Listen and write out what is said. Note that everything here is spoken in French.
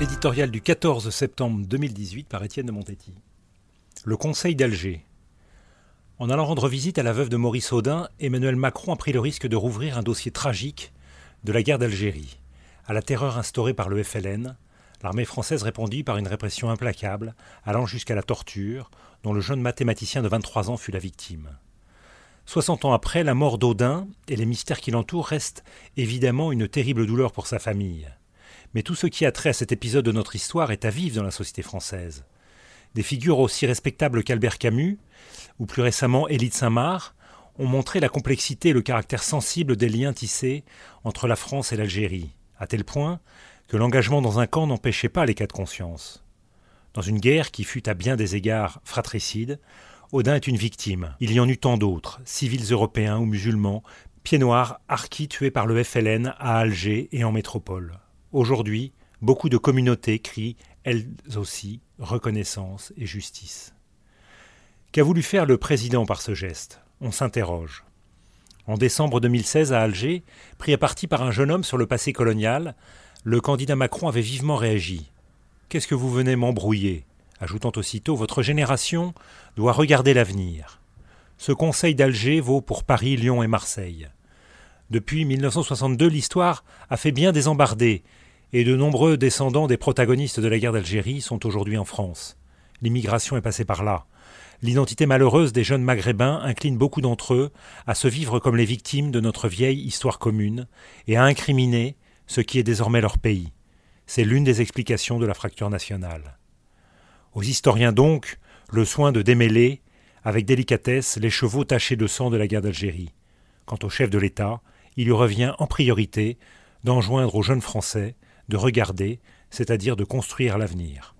Éditorial du 14 septembre 2018 par Étienne de Montetti. Le Conseil d'Alger. En allant rendre visite à la veuve de Maurice Audin, Emmanuel Macron a pris le risque de rouvrir un dossier tragique de la guerre d'Algérie. À la terreur instaurée par le FLN, l'armée française répondit par une répression implacable, allant jusqu'à la torture, dont le jeune mathématicien de 23 ans fut la victime. 60 ans après, la mort d'Audin et les mystères qui l'entourent restent évidemment une terrible douleur pour sa famille. Mais tout ce qui a trait à cet épisode de notre histoire est à vivre dans la société française. Des figures aussi respectables qu'Albert Camus, ou plus récemment Élie Saint-Marc, ont montré la complexité et le caractère sensible des liens tissés entre la France et l'Algérie, à tel point que l'engagement dans un camp n'empêchait pas les cas de conscience. Dans une guerre qui fut à bien des égards fratricide, Odin est une victime. Il y en eut tant d'autres, civils européens ou musulmans, pieds noirs, harkis tués par le FLN à Alger et en métropole. Aujourd'hui, beaucoup de communautés crient, elles aussi, reconnaissance et justice. Qu'a voulu faire le président par ce geste? On s'interroge. En décembre 2016, à Alger, pris à partie par un jeune homme sur le passé colonial, le candidat Macron avait vivement réagi. Qu'est-ce que vous venez m'embrouiller? ajoutant aussitôt Votre génération doit regarder l'avenir. Ce conseil d'Alger vaut pour Paris, Lyon et Marseille. Depuis 1962, l'histoire a fait bien désembarder, et de nombreux descendants des protagonistes de la guerre d'Algérie sont aujourd'hui en France. L'immigration est passée par là. L'identité malheureuse des jeunes maghrébins incline beaucoup d'entre eux à se vivre comme les victimes de notre vieille histoire commune et à incriminer ce qui est désormais leur pays. C'est l'une des explications de la fracture nationale. Aux historiens donc, le soin de démêler, avec délicatesse, les chevaux tachés de sang de la guerre d'Algérie. Quant au chef de l'État, il lui revient en priorité d'enjoindre aux jeunes Français de regarder, c'est-à-dire de construire l'avenir.